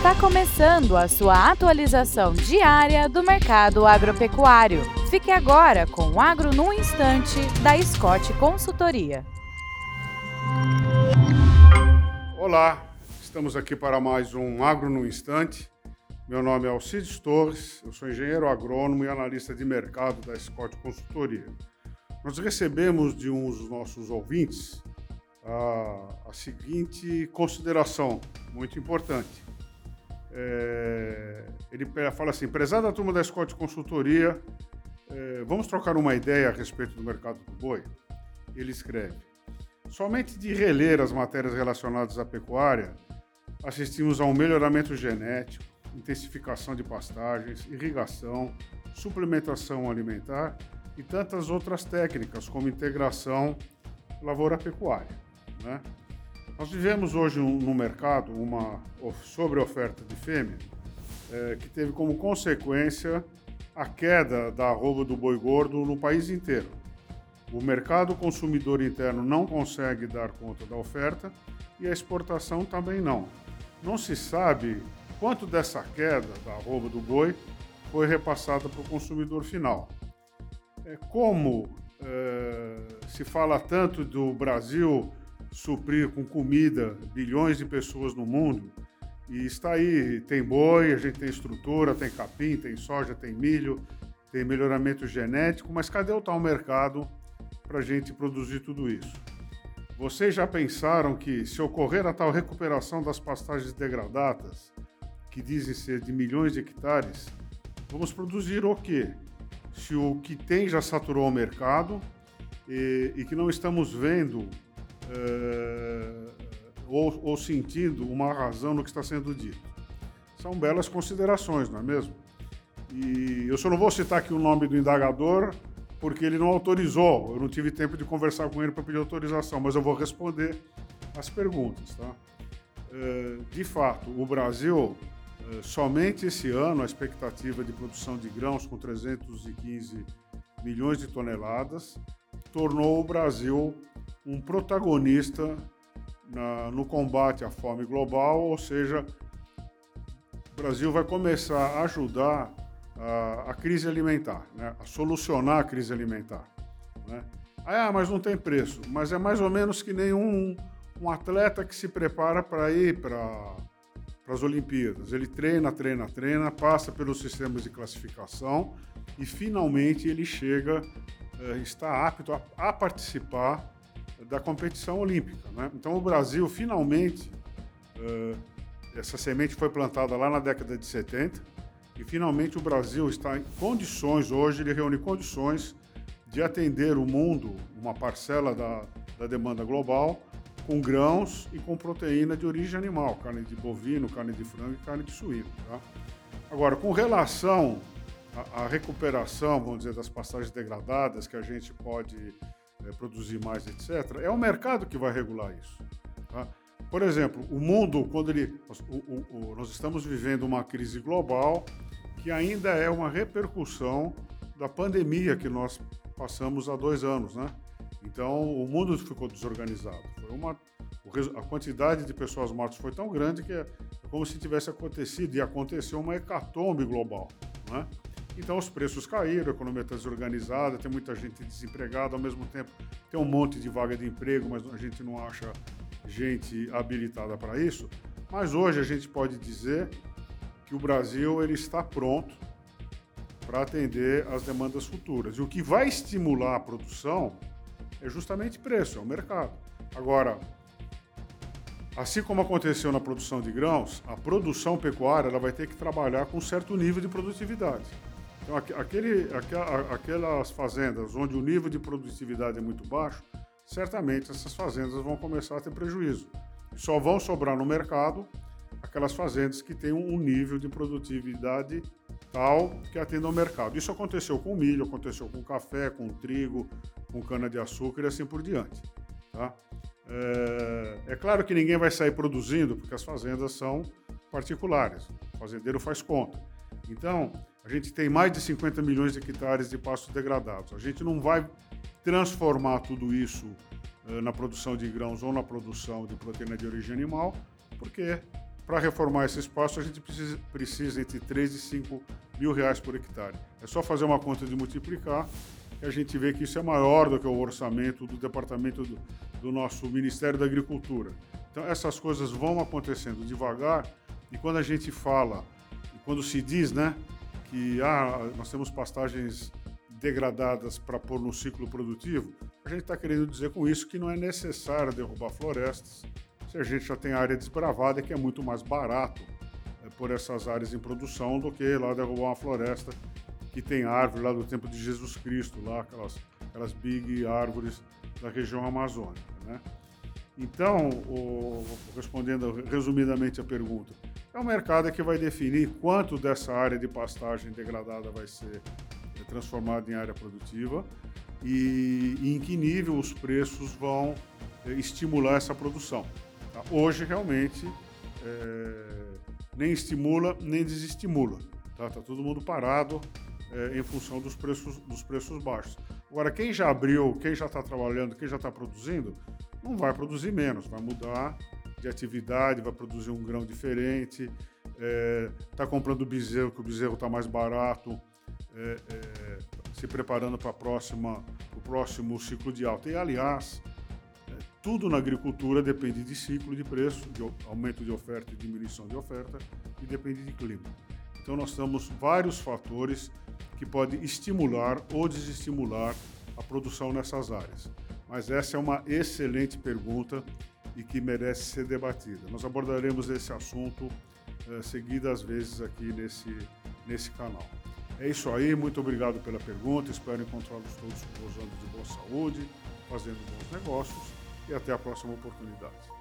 Está começando a sua atualização diária do mercado agropecuário. Fique agora com o Agro no Instante, da Scott Consultoria. Olá, estamos aqui para mais um Agro no Instante. Meu nome é Alcides Torres, eu sou engenheiro agrônomo e analista de mercado da Scott Consultoria. Nós recebemos de um dos nossos ouvintes a, a seguinte consideração muito importante. É, ele fala assim: prezada turma da Scott Consultoria, é, vamos trocar uma ideia a respeito do mercado do boi? Ele escreve: somente de reler as matérias relacionadas à pecuária, assistimos a um melhoramento genético, intensificação de pastagens, irrigação, suplementação alimentar e tantas outras técnicas, como integração lavoura-pecuária. Né? Nós vivemos hoje no mercado uma sobre-oferta de fêmea é, que teve como consequência a queda da arroba do boi gordo no país inteiro. O mercado consumidor interno não consegue dar conta da oferta e a exportação também não. Não se sabe quanto dessa queda da arroba do boi foi repassada para o consumidor final. É, como é, se fala tanto do Brasil suprir com comida bilhões de pessoas no mundo. E está aí, tem boi, a gente tem estrutura, tem capim, tem soja, tem milho, tem melhoramento genético, mas cadê o tal mercado para a gente produzir tudo isso? Vocês já pensaram que se ocorrer a tal recuperação das pastagens degradadas, que dizem ser de milhões de hectares, vamos produzir o quê? Se o que tem já saturou o mercado e, e que não estamos vendo é, ou, ou sentindo uma razão no que está sendo dito. São belas considerações, não é mesmo? E eu só não vou citar aqui o nome do indagador, porque ele não autorizou. Eu não tive tempo de conversar com ele para pedir autorização, mas eu vou responder as perguntas. Tá? É, de fato, o Brasil, é, somente esse ano, a expectativa de produção de grãos com 315 milhões de toneladas tornou o Brasil um protagonista na, no combate à fome global, ou seja, o Brasil vai começar a ajudar a, a crise alimentar, né? a solucionar a crise alimentar. Né? Ah, mas não tem preço. Mas é mais ou menos que nem um, um atleta que se prepara para ir para as Olimpíadas. Ele treina, treina, treina, passa pelos sistemas de classificação e finalmente ele chega, eh, está apto a, a participar da competição olímpica. Né? Então, o Brasil, finalmente, uh, essa semente foi plantada lá na década de 70, e finalmente o Brasil está em condições, hoje, ele reúne condições de atender o mundo, uma parcela da, da demanda global, com grãos e com proteína de origem animal, carne de bovino, carne de frango e carne de suíno. Tá? Agora, com relação à, à recuperação, vamos dizer, das pastagens degradadas, que a gente pode é, produzir mais, etc., é o mercado que vai regular isso. Tá? Por exemplo, o mundo, quando ele. O, o, o, nós estamos vivendo uma crise global que ainda é uma repercussão da pandemia que nós passamos há dois anos, né? Então, o mundo ficou desorganizado. Foi uma, a quantidade de pessoas mortas foi tão grande que é como se tivesse acontecido e aconteceu uma hecatombe global, né? Então os preços caíram, a economia está desorganizada, tem muita gente desempregada, ao mesmo tempo tem um monte de vaga de emprego, mas a gente não acha gente habilitada para isso. Mas hoje a gente pode dizer que o Brasil ele está pronto para atender às demandas futuras. E o que vai estimular a produção é justamente preço, é o mercado. Agora, assim como aconteceu na produção de grãos, a produção pecuária ela vai ter que trabalhar com um certo nível de produtividade. Aquele, aquelas fazendas onde o nível de produtividade é muito baixo, certamente essas fazendas vão começar a ter prejuízo. Só vão sobrar no mercado aquelas fazendas que têm um nível de produtividade tal que atenda ao mercado. Isso aconteceu com milho, aconteceu com café, com trigo, com cana-de-açúcar e assim por diante. Tá? É, é, claro que ninguém vai sair produzindo, porque as fazendas são particulares. O fazendeiro faz conta. Então, a gente tem mais de 50 milhões de hectares de pastos degradados. A gente não vai transformar tudo isso uh, na produção de grãos ou na produção de proteína de origem animal, porque para reformar esse espaço, a gente precisa, precisa entre 3 e 5 mil reais por hectare. É só fazer uma conta de multiplicar que a gente vê que isso é maior do que o orçamento do departamento do, do nosso Ministério da Agricultura. Então, essas coisas vão acontecendo devagar e quando a gente fala, quando se diz, né, que ah, nós temos pastagens degradadas para pôr no ciclo produtivo, a gente está querendo dizer com isso que não é necessário derrubar florestas se a gente já tem área desbravada, que é muito mais barato é, por essas áreas em produção do que lá derrubar uma floresta que tem árvore lá do tempo de Jesus Cristo, lá aquelas, aquelas big árvores da região amazônica. Né? Então, o, respondendo resumidamente a pergunta, é o mercado que vai definir quanto dessa área de pastagem degradada vai ser é, transformada em área produtiva e, em que nível os preços vão é, estimular essa produção. Tá? Hoje, realmente, é, nem estimula, nem desestimula. Está tá todo mundo parado é, em função dos preços, dos preços baixos. Agora, quem já abriu, quem já está trabalhando, quem já está produzindo, não vai produzir menos, vai mudar de atividade, vai produzir um grão diferente, está é, comprando bezerro, que o bezerro está mais barato, é, é, se preparando para o próximo ciclo de alta. E, aliás, é, tudo na agricultura depende de ciclo de preço, de aumento de oferta e diminuição de oferta, e depende de clima. Então, nós temos vários fatores que podem estimular ou desestimular a produção nessas áreas. Mas essa é uma excelente pergunta e que merece ser debatida. Nós abordaremos esse assunto eh, seguidas vezes aqui nesse, nesse canal. É isso aí, muito obrigado pela pergunta, espero encontrá-los todos gozando de boa saúde, fazendo bons negócios e até a próxima oportunidade.